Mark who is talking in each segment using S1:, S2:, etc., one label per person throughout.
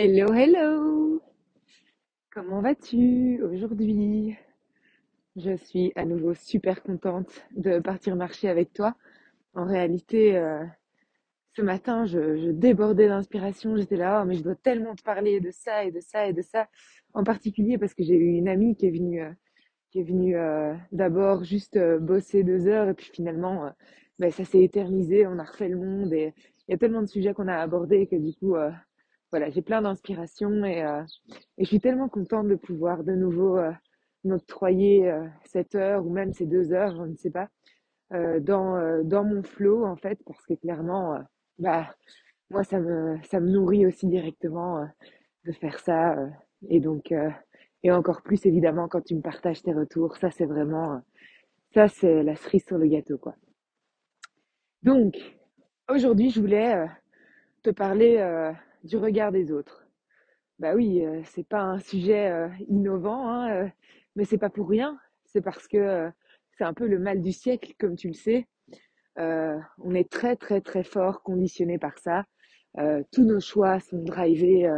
S1: Hello, hello! Comment vas-tu aujourd'hui? Je suis à nouveau super contente de partir marcher avec toi. En réalité, euh, ce matin, je, débordais d'inspiration. J'étais là, oh, mais je dois tellement te parler de ça et de ça et de ça. En particulier parce que j'ai eu une amie qui est venue, euh, qui est venue euh, d'abord juste bosser deux heures et puis finalement, ben, ça s'est éternisé. On a refait le monde et il y a tellement de sujets qu'on a abordés que du coup, voilà, j'ai plein d'inspiration et, euh, et je suis tellement contente de pouvoir de nouveau euh, m'octroyer euh, cette heure ou même ces deux heures, je ne sais pas, euh, dans, euh, dans mon flow en fait, parce que clairement, euh, bah, moi ça me, ça me nourrit aussi directement de faire ça. et donc, et encore plus évidemment quand tu me partages tes retours, ça c'est vraiment, ça c'est la cerise sur le gâteau quoi. Donc, aujourd'hui je voulais te parler du regard des autres. Bah oui, euh, c'est pas un sujet euh, innovant, hein, euh, mais c'est pas pour rien. C'est parce que euh, c'est un peu le mal du siècle, comme tu le sais. On est très très très fort conditionné par ça. Tous nos choix sont drivés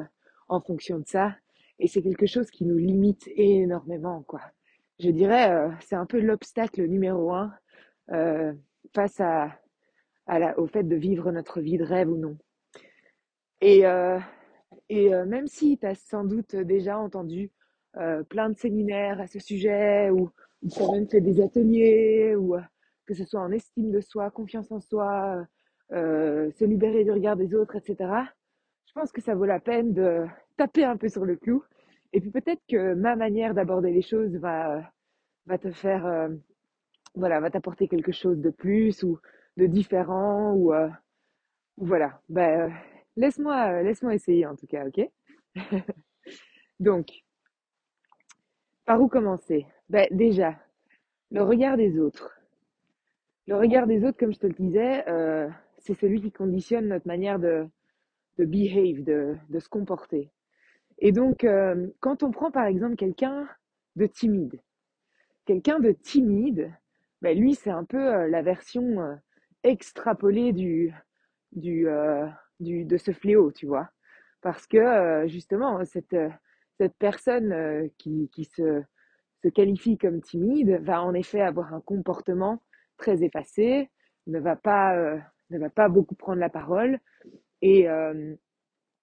S1: en fonction de ça, et c'est quelque chose qui nous limite énormément, quoi. Je dirais, c'est un peu l'obstacle numéro un face au fait de vivre notre vie de rêve ou non. Et euh, et euh, même si tu as sans doute déjà entendu euh, plein de séminaires à ce sujet, ou, ou tu as même fait des ateliers, ou que ce soit en estime de soi, confiance en soi, se libérer du regard des autres, etc., je pense que ça vaut la peine de taper un peu sur le clou. Et puis peut-être que ma manière d'aborder les choses va, va te faire, euh, voilà, va t'apporter quelque chose de plus ou de différent, ou, euh, voilà. Ben, laisse-moi, euh, laisse-moi essayer en tout cas, ok? Donc, Par où commencer? Ben, déjà, le regard des autres. Le regard des autres, comme je te le disais, euh, c'est celui qui conditionne notre manière de, de behave, de, de se comporter. Et donc, euh, quand on prend par exemple quelqu'un de timide, quelqu'un de timide, ben, lui, c'est un peu la version extrapolée du, du, du, de ce fléau, tu vois. Parce que euh, justement, cette, euh, cette personne euh, qui, qui se, se qualifie comme timide va en effet avoir un comportement très effacé, ne va pas, ne va pas beaucoup prendre la parole et,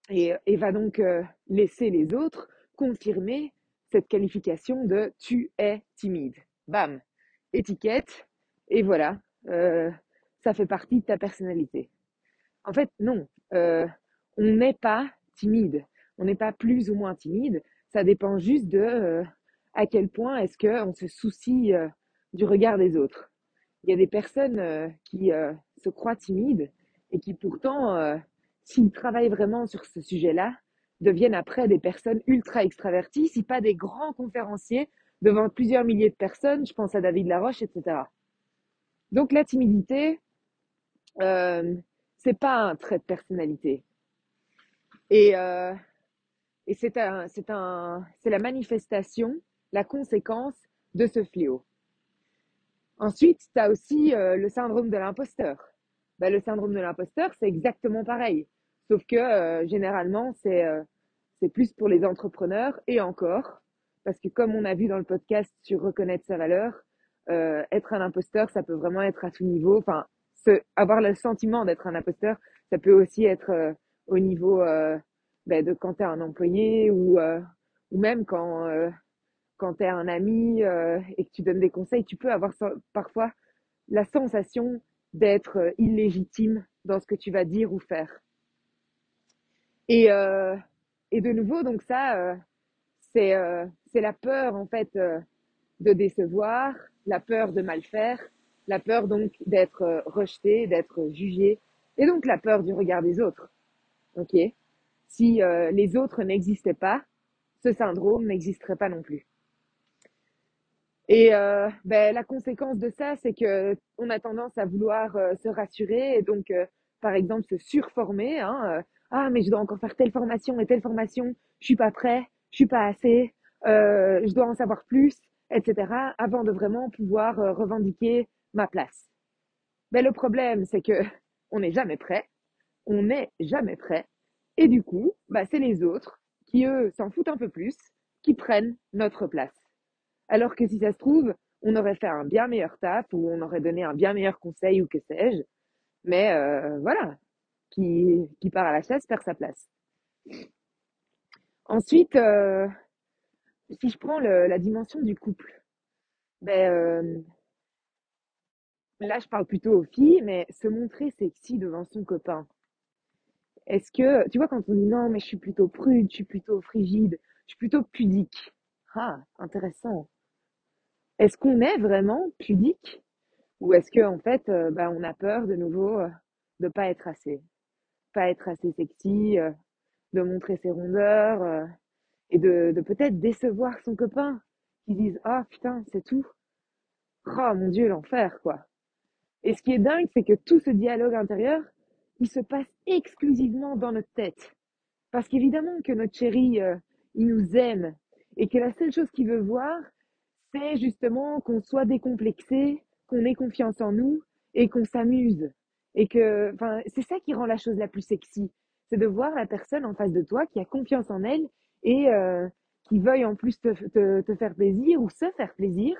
S1: et, et va donc laisser les autres confirmer cette qualification de tu es timide. Bam, étiquette, et voilà, ça fait partie de ta personnalité. En fait, non. Euh, on n'est pas timide. On n'est pas plus ou moins timide. Ça dépend juste de euh, à quel point est-ce qu'on se soucie euh, du regard des autres. Il y a des personnes euh, qui euh, se croient timides et qui pourtant, euh, s'ils travaillent vraiment sur ce sujet-là, deviennent après des personnes ultra extraverties, si pas des grands conférenciers devant plusieurs milliers de personnes. Je pense à David Laroche, etc. Donc la timidité, euh, c'est pas un trait de personnalité. Et, euh, et c'est un, c'est un, c'est la manifestation, la conséquence de ce fléau. Ensuite, tu as aussi euh, le syndrome de l'imposteur. Ben, le syndrome de l'imposteur, c'est exactement pareil. Sauf que euh, généralement, c'est euh, c'est plus pour les entrepreneurs et encore, parce que comme on a vu dans le podcast sur reconnaître sa valeur, euh, être un imposteur, ça peut vraiment être à tout niveau. Enfin, avoir le sentiment d'être un imposteur, ça peut aussi être euh, au niveau euh, ben, de quand tu es un employé ou, euh, ou même quand, quand tu es un ami et que tu donnes des conseils, tu peux avoir parfois la sensation d'être illégitime dans ce que tu vas dire ou faire. Et, et de nouveau, donc ça, c'est la peur en fait de décevoir, la peur de mal faire, la peur donc d'être euh, rejeté, d'être jugé, et donc la peur du regard des autres. Ok? Si euh, les autres n'existaient pas, ce syndrome n'existerait pas non plus. Et euh, ben, la conséquence de ça, c'est que on a tendance à vouloir se rassurer et donc, par exemple, se surformer. Hein, ah, mais je dois encore faire telle formation et telle formation. Je suis pas prêt, je suis pas assez. je dois en savoir plus, etc. Avant de vraiment pouvoir revendiquer ma place. Ben, le problème, c'est que on n'est jamais prêt. On n'est jamais prêt. Et du coup, bah, c'est les autres qui, eux, s'en foutent un peu plus, qui prennent notre place. Alors que si ça se trouve, on aurait fait un bien meilleur taf ou on aurait donné un bien meilleur conseil ou que sais-je. Mais euh, voilà, qui, qui part à la chasse perd sa place. Ensuite, euh, si je prends le, la dimension du couple, ben, euh, là je parle plutôt aux filles, mais se montrer sexy devant son copain. Est-ce que, tu vois, quand on dit non, mais je suis plutôt prude, je suis plutôt frigide, je suis plutôt pudique. Ah, intéressant. Est-ce qu'on est vraiment pudique? Ou est-ce que en fait, euh, ben, on a peur de nouveau euh, de pas être assez, pas être assez sexy, euh, de montrer ses rondeurs et de, de peut-être décevoir son copain qui dise ah putain c'est tout, oh mon dieu l'enfer quoi. Et ce qui est dingue, c'est que tout ce dialogue intérieur, il se passe exclusivement dans notre tête. Parce qu'évidemment que notre chéri, euh, il nous aime et que la seule chose qu'il veut voir, c'est justement qu'on soit décomplexé, qu'on ait confiance en nous et qu'on s'amuse. Et que, enfin, c'est ça qui rend la chose la plus sexy. C'est de voir la personne en face de toi qui a confiance en elle et euh, qui veuille en plus te, te, te faire plaisir ou se faire plaisir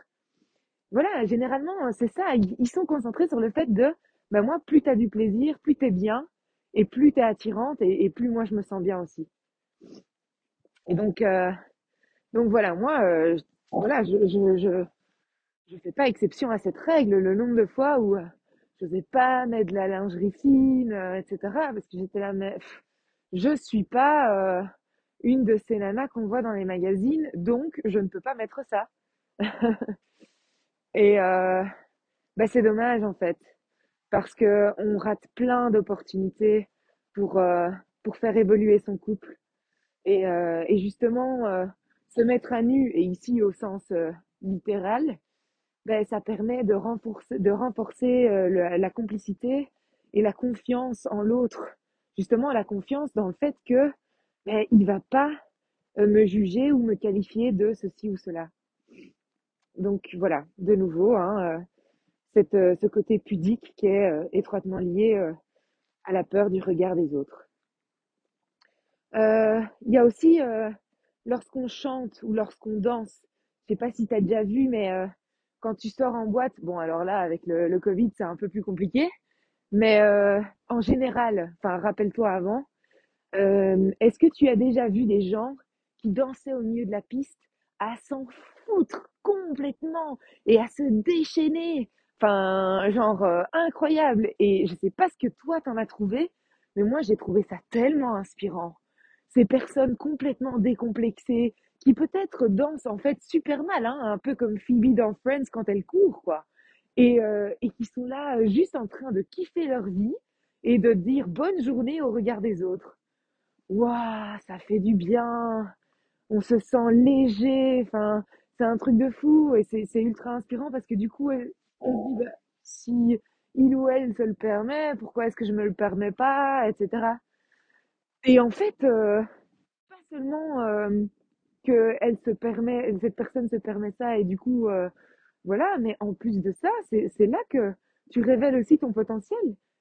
S1: voilà, généralement, c'est ça. Ils sont concentrés sur le fait de, ben moi, plus t'as du plaisir, plus t'es bien, et plus t'es attirante, et, plus moi je me sens bien aussi. Et donc, euh, donc voilà, moi, euh, voilà, je, je, je, je fais pas exception à cette règle. Le nombre de fois où euh, je n'osais pas mettre de la lingerie fine, euh, etc., parce que j'étais là, mais je suis pas euh, une de ces nanas qu'on voit dans les magazines, donc je ne peux pas mettre ça. Et euh, bah, c'est dommage en fait. parce que on rate plein d'opportunités pour euh, pour faire évoluer son couple. Et euh, et justement euh, se mettre à nu et ici au sens euh, littéral ben ça permet de renforcer de renforcer euh, la complicité et la confiance en l'autre. Justement la confiance dans le fait que ben il va pas me juger ou me qualifier de ceci ou cela donc voilà de nouveau hein, euh, cette, euh, ce côté pudique qui est euh, étroitement lié à la peur du regard des autres Il y a aussi lorsqu'on chante ou lorsqu'on danse. Je sais pas si tu as déjà vu, mais quand tu sors en boîte, bon alors là avec le, le Covid c'est un peu plus compliqué, mais en général, enfin rappelle-toi avant, est-ce que tu as déjà vu des gens qui dansaient au milieu de la piste à s'en foutre complètement et à se déchaîner? Enfin, genre euh, incroyable. Et je sais pas ce que toi t'en as trouvé, mais moi j'ai trouvé ça tellement inspirant. Ces personnes complètement décomplexées, qui peut-être dansent en fait super mal, hein, un peu comme Phoebe dans Friends quand elle court, quoi. Et, euh, et qui sont là juste en train de kiffer leur vie et de dire bonne journée au regard des autres. Waouh, ça fait du bien. On se sent léger. Enfin, c'est un truc de fou et c'est ultra inspirant parce que du coup, elle- on se dit, bah, si il ou elle se le permet, pourquoi est-ce que je me le permets pas, etc. Et en fait, euh, pas seulement euh, que elle se permet, cette personne se permet ça et du coup, euh, voilà, mais en plus de ça, c'est là que tu révèles aussi ton potentiel.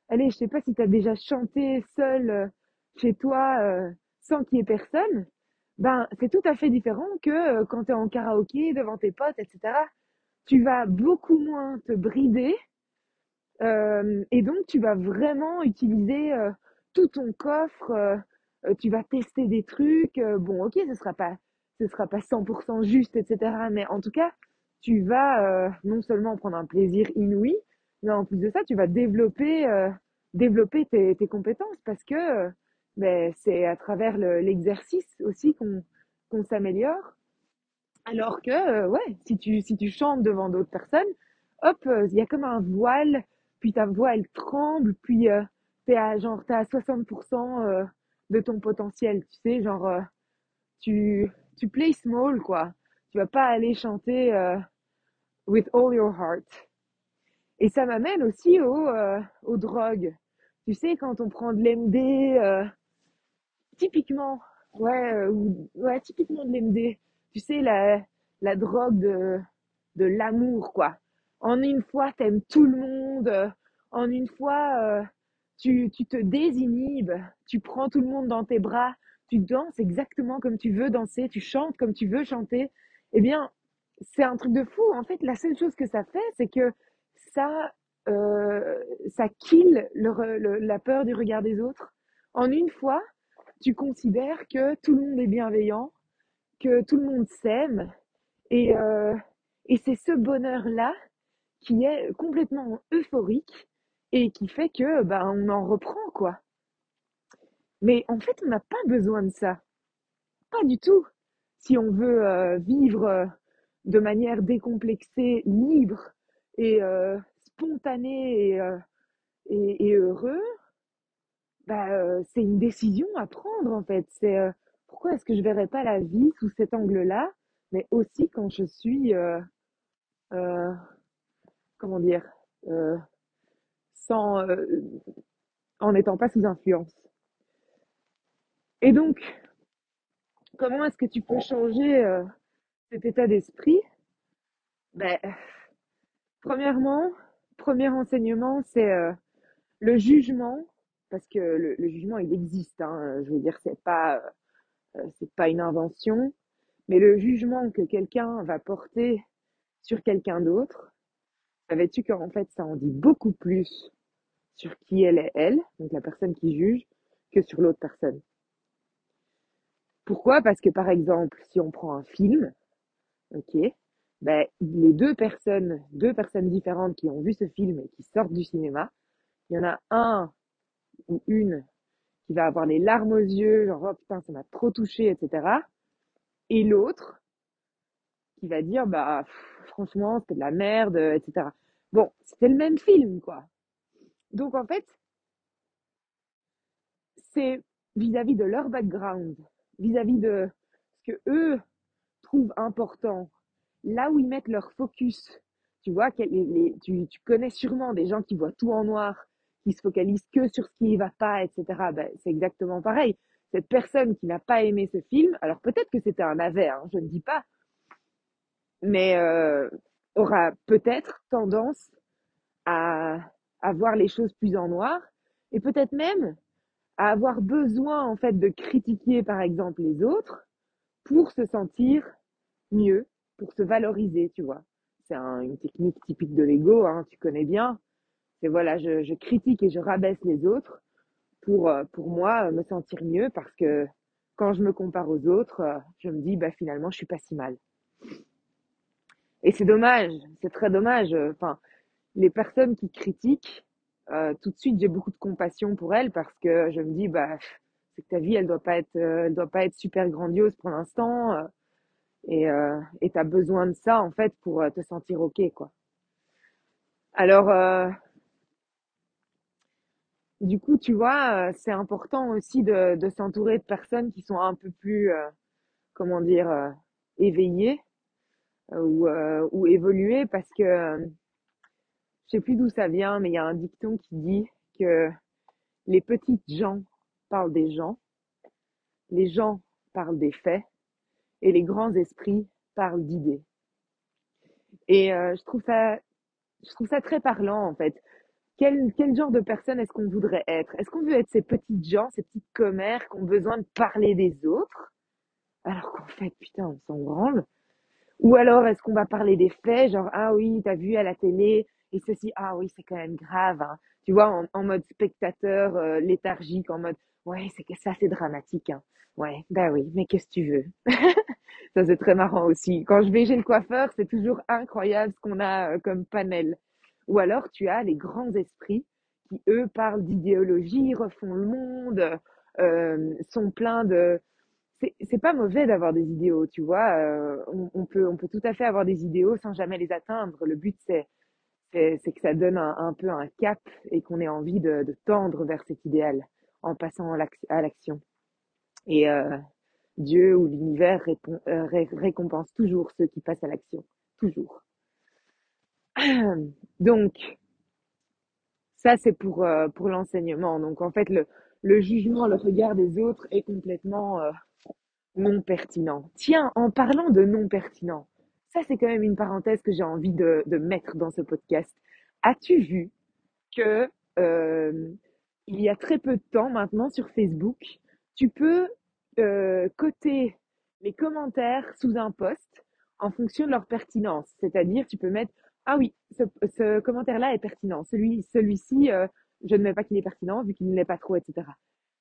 S1: Allez, je sais pas si tu as déjà chanté seul chez toi sans qu'il y ait personne. Ben, c'est tout à fait différent que euh, quand tu es en karaoké devant tes potes, etc. Tu vas beaucoup moins te brider euh, et donc, tu vas vraiment utiliser euh, tout ton coffre. euh, tu vas tester des trucs. euh, bon, ok, ce sera pas, ce sera pas 100% juste, etc. Mais en tout cas, tu vas euh, non seulement prendre un plaisir inouï, mais en plus de ça, tu vas développer, développer tes, tes compétences parce que ben, c'est à travers le- l'exercice aussi qu'on qu'on s'améliore. Alors que, euh, ouais, si tu, si tu chantes devant d'autres personnes, hop, euh, il y a comme un voile, puis ta voix, elle tremble, puis euh, t'es à, genre, t'es à 60% euh, de ton potentiel, tu sais, genre, tu, tu play small, quoi. Tu vas pas aller chanter with all your heart. Et ça m'amène aussi au, aux drogues. Tu sais, quand on prend de l'MD, Typiquement, ouais, euh, ou- ouais, typiquement de l'MD. Tu sais, la, la drogue de, l'amour, quoi. En une fois, t'aimes tout le monde. En une fois, euh, tu, tu te désinhibes, tu prends tout le monde dans tes bras, tu danses exactement comme tu veux danser, tu chantes comme tu veux chanter, eh bien, c'est un truc de fou. En fait, la seule chose que ça fait, c'est que ça, euh, ça kill le, la peur du regard des autres. En une fois, tu considères que tout le monde est bienveillant, que tout le monde s'aime, et, euh, c'est ce bonheur-là qui est complètement euphorique et qui fait que ben on en reprend quoi. Mais en fait, on n'a pas besoin de ça. Pas du tout. Si on veut euh, vivre euh, de manière décomplexée, libre et spontanée et, et heureux, bah, euh, c'est une décision à prendre en fait. C'est euh, pourquoi est-ce que je verrais pas la vie sous cet angle-là, mais aussi quand je suis, euh, euh, comment dire, sans, en n'étant pas sous influence. Et donc, comment est-ce que tu peux changer cet état d'esprit? Ben, premièrement, premier enseignement, c'est le jugement, parce que le, jugement il existe. Hein, je veux dire, c'est pas, euh, c'est pas une invention, mais le jugement que quelqu'un va porter sur quelqu'un d'autre, savais-tu qu'en fait ça en dit beaucoup plus sur qui elle est elle, donc la personne qui juge, que sur l'autre personne? Pourquoi? Parce que par exemple, si on prend un film, ok, ben les deux personnes, deux personnes différentes qui ont vu ce film et qui sortent du cinéma, il y en a un ou une qui va avoir les larmes aux yeux, genre oh putain ça m'a trop touché, etc. Et l'autre qui va dire bah franchement c'était de la merde, etc. Bon, c'était le même film quoi. Donc en fait, c'est vis-à-vis de leur background, vis-à-vis de ce que eux trouvent important, là où ils mettent leur focus. Tu vois, les- tu, tu connais sûrement des gens qui voient tout en noir, qui se focalisent que sur ce qui ne va pas, etc. Ben, c'est exactement pareil. Cette personne qui n'a pas aimé ce film, alors peut-être que c'était un navet, hein, je ne dis pas, mais euh, aura peut-être tendance à, voir les choses plus en noir et peut-être même à avoir besoin en fait de critiquer par exemple les autres pour se sentir mieux, pour se valoriser, tu vois. C'est un- une technique typique de l'ego, hein, tu connais bien. C'est voilà, je, je critique et je rabaisse les autres pour, euh, pour moi euh, me sentir mieux parce que quand je me compare aux autres, euh, je me dis bah finalement je suis pas si mal. Et c'est dommage, c'est très dommage. Enfin, les personnes qui critiquent, euh, tout de suite j'ai beaucoup de compassion pour elles parce que je me dis bah c'est que ta vie elle doit pas être, elle doit pas être super grandiose pour l'instant et euh, et t'as besoin de ça en fait pour te sentir ok quoi. Alors du coup tu vois, euh, c'est important aussi de, de s'entourer de personnes qui sont un peu plus euh, comment dire euh, éveillées ou ou évoluées parce que je sais plus d'où ça vient mais il y a un dicton qui dit que les petites gens parlent des gens, les gens parlent des faits et les grands esprits parlent d'idées. Et je trouve ça, je trouve ça très parlant en fait. Quel, quel genre de personne est-ce qu'on voudrait être? Est-ce qu'on veut être ces petites gens, ces petites commères qui ont besoin de parler des autres, alors qu'en fait, putain, on s'en branle Ou alors est-ce qu'on va parler des faits, genre ah oui, t'as vu à la télé et ceci, ah oui, c'est quand même grave, hein. Tu vois, en, en mode spectateur euh, léthargique, en mode ouais, c'est que ça, c'est dramatique, hein. Ouais, bah oui, mais qu'est-ce que tu veux? Ça, c'est très marrant aussi. Quand je vais chez le coiffeur, c'est toujours incroyable ce qu'on a euh, comme panel. Ou alors, tu as les grands esprits qui, eux, parlent d'idéologie, refont le monde, euh, sont pleins de... C'est pas mauvais d'avoir des idéaux, tu vois. euh, on, peut, on peut tout à fait avoir des idéaux sans jamais les atteindre. Le but, c'est que ça donne un, un peu un cap et qu'on ait envie de, tendre vers cet idéal en passant à l'ac- à l'action. Et euh, Dieu ou l'univers récompense toujours ceux qui passent à l'action. Toujours. Donc, ça, c'est pour, euh, pour l'enseignement. Donc, en fait, le, le jugement, le regard des autres est complètement euh, non pertinent. Tiens, en parlant de non pertinent, ça, c'est quand même une parenthèse que j'ai envie de, de mettre dans ce podcast. As-tu vu que euh, il y a très peu de temps maintenant sur Facebook, tu peux coter les commentaires sous un post en fonction de leur pertinence. C'est-à-dire, tu peux mettre ah oui, ce, commentaire-là est pertinent. Celui, celui-ci, euh, je ne mets pas qu'il est pertinent vu qu'il ne l'est pas trop, etc.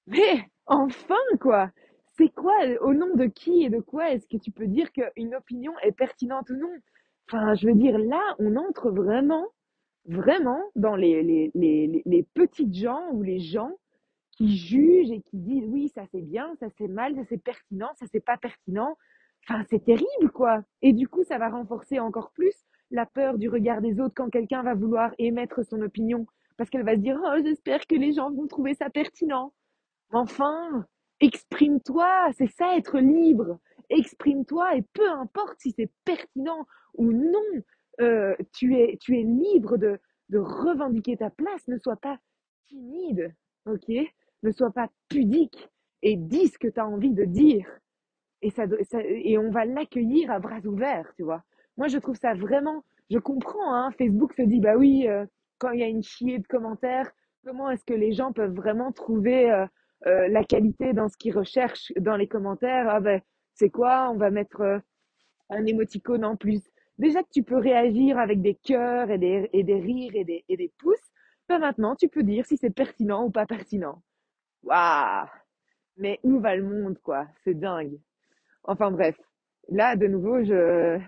S1: Mais enfin, quoi C'est quoi, au nom de qui et de quoi est-ce que tu peux dire qu'une opinion est pertinente ou non? Enfin, je veux dire, là, on entre vraiment, vraiment dans les, les, les, les petites gens ou les gens qui jugent et qui disent oui, ça c'est bien, ça c'est mal, ça c'est pertinent, ça c'est pas pertinent. Enfin, c'est terrible, quoi. Et du coup, ça va renforcer encore plus la peur du regard des autres quand quelqu'un va vouloir émettre son opinion. Parce qu'elle va se dire, oh, j'espère que les gens vont trouver ça pertinent. Enfin, exprime-toi, c'est ça être libre. Exprime-toi et peu importe si c'est pertinent ou non, euh, tu, es, tu es libre de, revendiquer ta place. Ne sois pas timide, ok? Ne sois pas pudique et dis ce que tu as envie de dire. Et, ça, ça et on va l'accueillir à bras ouverts, tu vois. Moi, je trouve ça vraiment, je comprends, hein, Facebook se dit, bah oui, euh, quand il y a une chier de commentaires, comment est-ce que les gens peuvent vraiment trouver euh, euh, la qualité dans ce qu'ils recherchent dans les commentaires? Ah ben, c'est quoi? On va mettre euh, un émoticône en plus. Déjà que tu peux réagir avec des cœurs et des, et des rires et des, et des pouces, ben maintenant, tu peux dire si c'est pertinent ou pas pertinent. Waouh Mais où va le monde, quoi? C'est dingue. Enfin bref, là, de nouveau, je,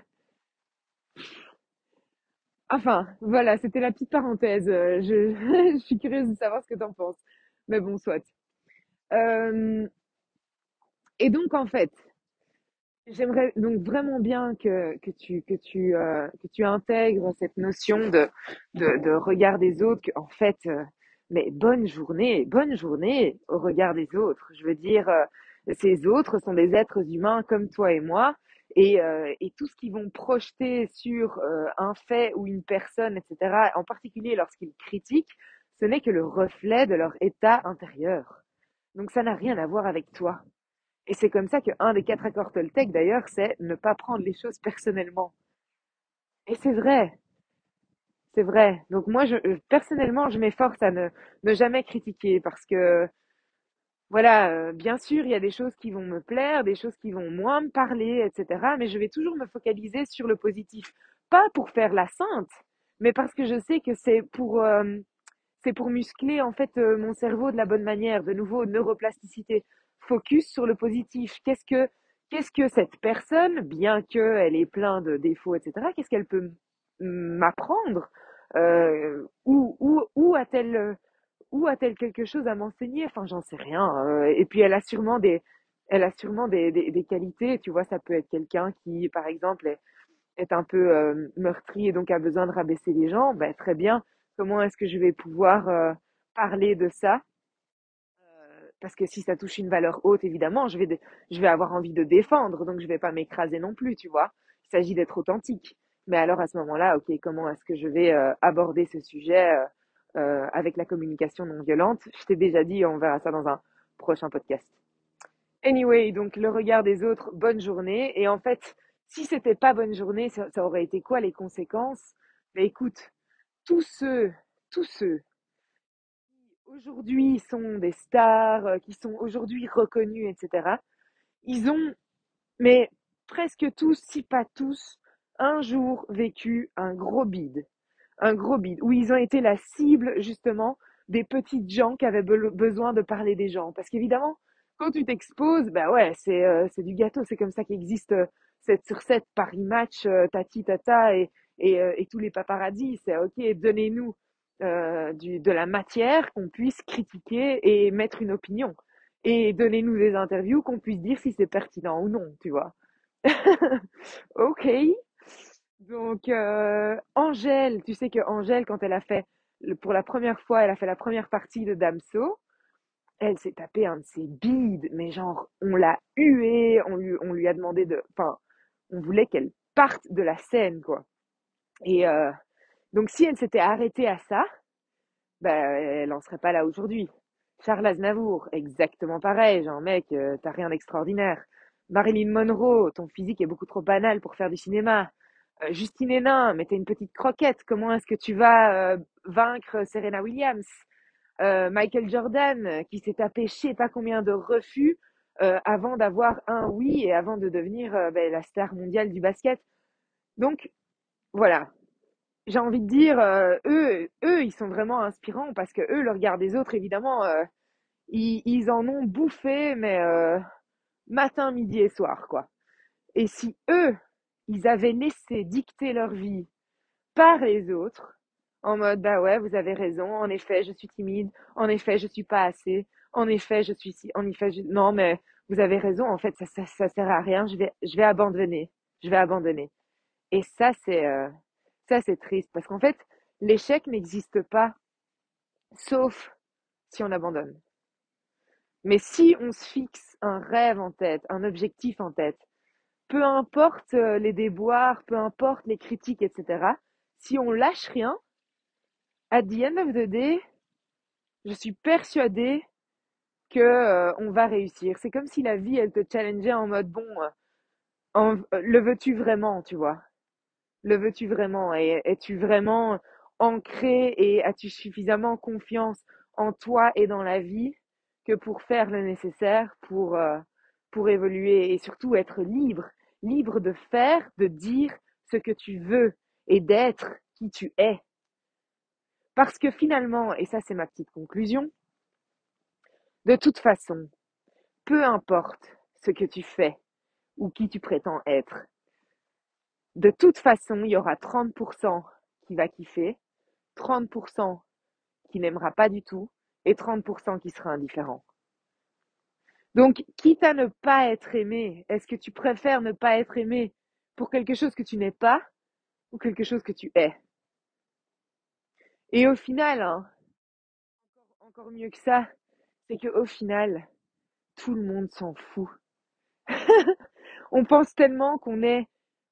S1: Enfin, voilà, c'était la petite parenthèse. Euh, Je, suis curieuse de savoir ce que t'en penses. Mais bon, soit. Euh, et donc, en fait, j'aimerais donc vraiment bien que, que tu, que tu, euh, que tu intègres cette notion de, de, regard des autres, en fait, mais bonne journée, bonne journée au regard des autres. Je veux dire, ces autres sont des êtres humains comme toi et moi, et, euh, et tout ce qu'ils vont projeter sur euh, un fait ou une personne, etc., en particulier lorsqu'ils critiquent, ce n'est que le reflet de leur état intérieur. Donc ça n'a rien à voir avec toi. Et c'est comme ça qu'un des quatre accords Toltec, d'ailleurs, c'est ne pas prendre les choses personnellement. Et c'est vrai, c'est vrai. Donc moi, euh, personnellement, je m'efforce à ne jamais critiquer parce que Voilà, heu, bien sûr, il y a des choses qui vont me plaire, des choses qui vont moins me parler, et cetera, mais je vais toujours me focaliser sur le positif. Pas pour faire la sainte, mais parce que je sais que c'est pour, pour muscler, en fait, heu, mon cerveau de la bonne manière. De nouveau, neuroplasticité. Focus sur le positif. Qu'est-ce que qu'est-ce que cette personne, bien qu'elle ait plein de défauts, et cetera, qu'est-ce qu'elle peut m'apprendre? Où où a-t-elle, où a-t-elle quelque chose à m'enseigner? Enfin, j'en sais rien. euh, et puis elle a sûrement des, elle a sûrement des, des, des qualités. Tu vois, ça peut être quelqu'un qui, par exemple, est, est un peu euh, meurtri et donc a besoin de rabaisser les gens. Ben, très bien. Comment est-ce que je vais pouvoir euh, parler de ça? Parce que si ça touche une valeur haute, évidemment, je vais, je vais avoir envie de défendre, donc je vais pas m'écraser non plus, tu vois. Il s'agit d'être authentique. Mais alors à ce moment-là, ok, comment est-ce que je vais aborder ce sujet euh, avec la communication non violente? Je t'ai déjà dit, on verra ça dans un prochain podcast. Anyway, donc le regard des autres, bonne journée. Et en fait, si c'était pas bonne journée, ça, aurait été quoi les conséquences? Mais écoute, tous ceux, tous ceux aujourd'hui sont des stars, euh, qui sont aujourd'hui reconnus, etc. Ils ont, mais presque tous, si pas tous, un jour vécu un gros bide. Un gros bide, où ils ont été la cible, justement, des petites gens qui avaient be- besoin de parler des gens. Parce qu'évidemment, quand tu t'exposes, bah ouais, c'est euh, du gâteau. C'est comme ça qu'existe euh, 7 sur 7 Paris Match, euh, Tati Tata et, et, euh, et tous les paparazzis. C'est ok, donnez-nous euh, de la matière qu'on puisse critiquer et mettre une opinion. Et donnez-nous des interviews qu'on puisse dire si c'est pertinent ou non, tu vois. Ok. Donc, euh, Angèle, tu sais que Angèle, quand elle a fait, pour la première fois, elle a fait la première partie de Damso, elle s'est tapé un de ses bides, mais genre, on l'a huée, on lui, a demandé de, enfin, on voulait qu'elle parte de la scène, quoi. Et euh, donc, si elle s'était arrêtée à ça, ben, elle en serait pas là aujourd'hui. Charles Aznavour, exactement pareil, genre, mec, euh, t'as rien d'extraordinaire. Marilyn Monroe, ton physique est beaucoup trop banal pour faire du cinéma. Euh, Justine Hénin, mais t'es une petite croquette, comment est-ce que tu vas euh, vaincre Serena Williams? Euh, Michael Jordan qui s'est tapé je sais pas combien de refus euh, avant d'avoir un oui et avant de devenir euh, ben, la star mondiale du basket. Donc voilà, j'ai envie de dire, euh, eux, eux, ils sont vraiment inspirants parce que eux, le regard des autres, évidemment, euh, ils, ils, en ont bouffé, mais euh, matin, midi et soir, quoi. Et si eux, ils avaient laissé dicter leur vie par les autres, en mode, bah ouais, vous avez raison, en effet, je suis timide, en effet, je suis pas assez, en effet, je suis si, en effet, non, mais vous avez raison, en fait, ça, ça, sert à rien, je vais, je vais abandonner, je vais abandonner. Et ça, c'est, euh, ça, c'est triste parce qu'en fait, l'échec n'existe pas sauf si on abandonne. Mais si on se fixe un rêve en tête, un objectif en tête, peu importe euh, les déboires, peu importe les critiques, etc., si on lâche rien, at the end of the day, je suis persuadée que euh, on va réussir. C'est comme si la vie, elle te challengeait en mode bon, euh, le veux-tu vraiment, tu vois? Le veux-tu vraiment? Et es-tu vraiment ancré et as-tu suffisamment confiance en toi et dans la vie que pour faire le nécessaire pour pour évoluer et surtout être libre, libre de faire, de dire ce que tu veux et d'être qui tu es. Parce que finalement, et ça c'est ma petite conclusion, de toute façon, peu importe ce que tu fais ou qui tu prétends être, de toute façon, il y aura 30% qui va kiffer, 30% qui n'aimera pas du tout et 30% qui sera indifférent. Donc, quitte à ne pas être aimé, est-ce que tu préfères ne pas être aimé pour quelque chose que tu n'es pas ou quelque chose que tu es? Et au final, hein, encore, mieux que ça, c'est qu'au final, tout le monde s'en fout. On pense tellement qu'on est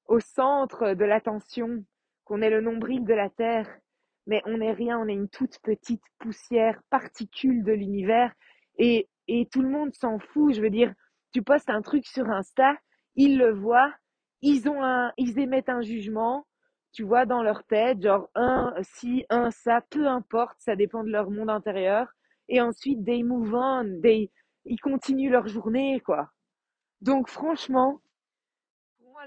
S1: au centre de l'attention, qu'on est le nombril de la Terre, mais on n'est rien, on est une toute petite poussière, particule de l'univers, et, et tout le monde s'en fout. Je veux dire, tu postes un truc sur Insta, ils le voient, ils ont un, ils émettent un jugement, tu vois, dans leur tête, genre un si, un ça, peu importe, ça dépend de leur monde intérieur. Et ensuite, they move on, they, ils continuent leur journée, quoi. Donc franchement,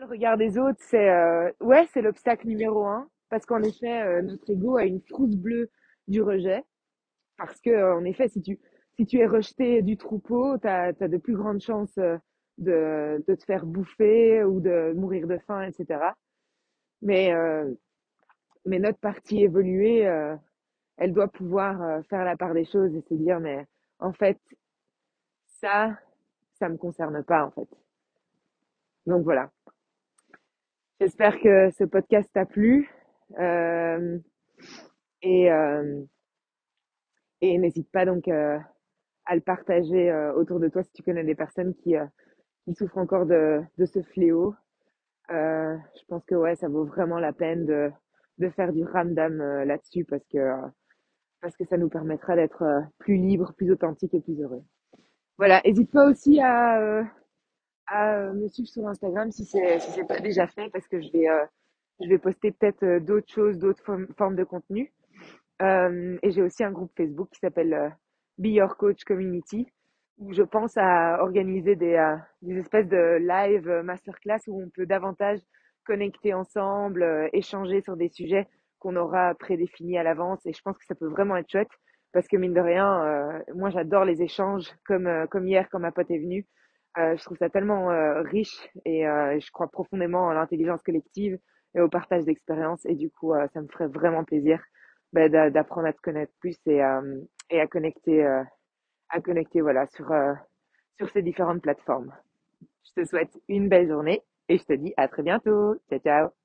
S1: le regard des autres, c'est euh, ouais, c'est l'obstacle numéro un, parce qu'en effet, euh, notre ego a une frousse bleue du rejet, parce que en effet, si tu si tu es rejeté du troupeau, tu as, de plus grandes chances de, de te faire bouffer ou de mourir de faim, etc. Mais mais notre partie évoluée, elle doit pouvoir faire la part des choses et se dire mais en fait ça, ça me concerne pas en fait. Donc voilà. J'espère que ce podcast t'a plu. Euh, et euh, et n'hésite pas donc euh, à le partager euh, autour de toi si tu connais des personnes qui, euh, qui souffrent encore de, de ce fléau. je pense que ouais, ça vaut vraiment la peine de, de faire du ramdam là-dessus parce que parce que ça nous permettra d'être plus libre, plus authentique et plus heureux. Voilà, n'hésite pas aussi à à euh, me suivre sur Instagram si c'est si pas déjà fait parce que je vais euh, je vais poster peut-être euh, d'autres choses, d'autres formes de contenu. Euh, et j'ai aussi un groupe Facebook qui s'appelle Be Your Coach Community où je pense à organiser des, des espèces de live masterclass où on peut davantage connecter ensemble, échanger sur des sujets qu'on aura prédéfinis à l'avance. Et je pense que ça peut vraiment être chouette parce que mine de rien, moi j'adore les échanges comme comme hier quand ma pote est venue. Euh, je trouve ça tellement euh, riche et euh, je crois profondément à l'intelligence collective et au partage d'expériences et du coup ça me ferait vraiment plaisir bah, d'apprendre à te connaître plus et, et à connecter à connecter voilà sur sur ces différentes plateformes. Je te souhaite une belle journée et je te dis à très bientôt. Ciao ciao.